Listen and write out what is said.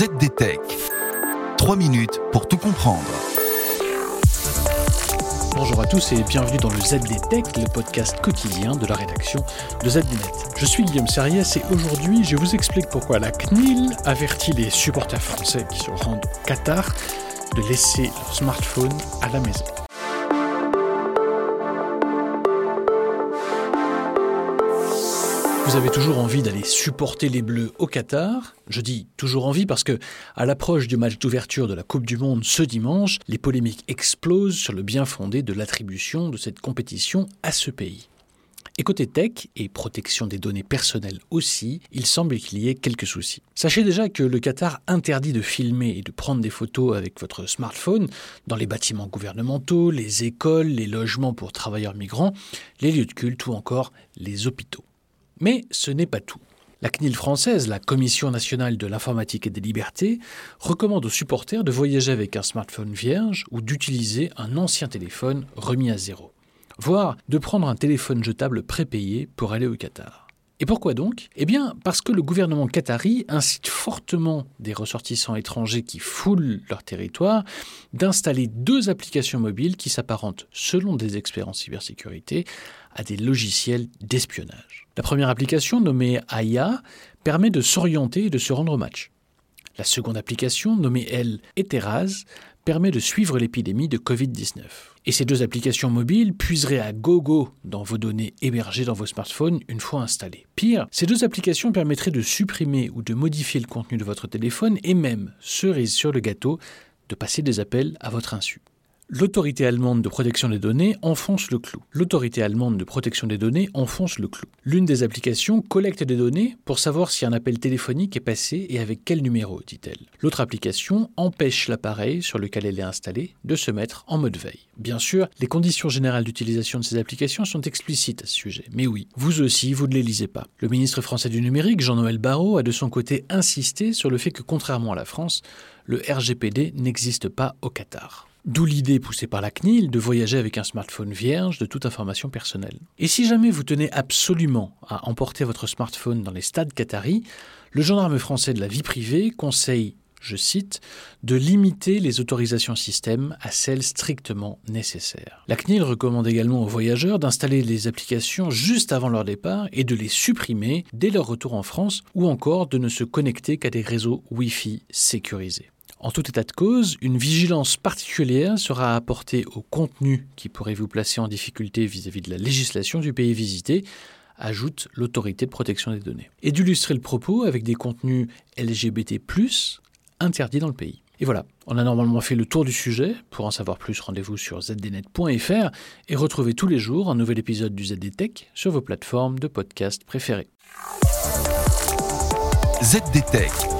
ZDTech. 3 minutes pour tout comprendre. Bonjour à tous et bienvenue dans le ZDTech, le podcast quotidien de la rédaction de ZDNet. Je suis Guillaume Serriès et aujourd'hui je vous explique pourquoi la CNIL avertit les supporters français qui se rendent au Qatar de laisser leur smartphone à la maison. Vous avez toujours envie d'aller supporter les Bleus au Qatar Je dis toujours envie parce que, à l'approche du match d'ouverture de la Coupe du Monde ce dimanche, les polémiques explosent sur le bien fondé de l'attribution de cette compétition à ce pays. Et côté tech et protection des données personnelles aussi, il semble qu'il y ait quelques soucis. Sachez déjà que le Qatar interdit de filmer et de prendre des photos avec votre smartphone dans les bâtiments gouvernementaux, les écoles, les logements pour travailleurs migrants, les lieux de culte ou encore les hôpitaux. Mais ce n'est pas tout. La CNIL française, la Commission nationale de l'informatique et des libertés, recommande aux supporters de voyager avec un smartphone vierge ou d'utiliser un ancien téléphone remis à zéro, voire de prendre un téléphone jetable prépayé pour aller au Qatar. Et pourquoi donc? Eh bien, parce que le gouvernement qatari incite fortement des ressortissants étrangers qui foulent leur territoire d'installer deux applications mobiles qui s'apparentent, selon des experts en cybersécurité, à des logiciels d'espionnage. La première application, nommée Aya, permet de s'orienter et de se rendre au match. La seconde application, nommée elle Eteraz, permet de suivre l'épidémie de Covid-19. Et ces deux applications mobiles puiseraient à gogo dans vos données hébergées dans vos smartphones une fois installées. Pire, ces deux applications permettraient de supprimer ou de modifier le contenu de votre téléphone et même, cerise sur le gâteau, de passer des appels à votre insu. L'autorité allemande de protection des données enfonce le clou. L'autorité allemande de protection des données enfonce le clou. L'une des applications collecte des données pour savoir si un appel téléphonique est passé et avec quel numéro, dit-elle. L'autre application empêche l'appareil sur lequel elle est installée de se mettre en mode veille. Bien sûr, les conditions générales d'utilisation de ces applications sont explicites à ce sujet. Mais oui, vous aussi, vous ne les lisez pas. Le ministre français du numérique, Jean-Noël Barrot, a de son côté insisté sur le fait que contrairement à la France, le RGPD n'existe pas au Qatar. D'où l'idée poussée par la CNIL de voyager avec un smartphone vierge de toute information personnelle. Et si jamais vous tenez absolument à emporter votre smartphone dans les stades qataris, le gendarme français de la vie privée conseille, je cite, de limiter les autorisations système à celles strictement nécessaires. La CNIL recommande également aux voyageurs d'installer les applications juste avant leur départ et de les supprimer dès leur retour en France ou encore de ne se connecter qu'à des réseaux Wi-Fi sécurisés. En tout état de cause, une vigilance particulière sera apportée au contenu qui pourrait vous placer en difficulté vis-à-vis de la législation du pays visité, ajoute l'autorité de protection des données. Et d'illustrer le propos avec des contenus LGBT+, interdits dans le pays. Et voilà, on a normalement fait le tour du sujet. Pour en savoir plus, rendez-vous sur zdnet.fr et retrouvez tous les jours un nouvel épisode du ZDTech sur vos plateformes de podcast préférées. ZDTech.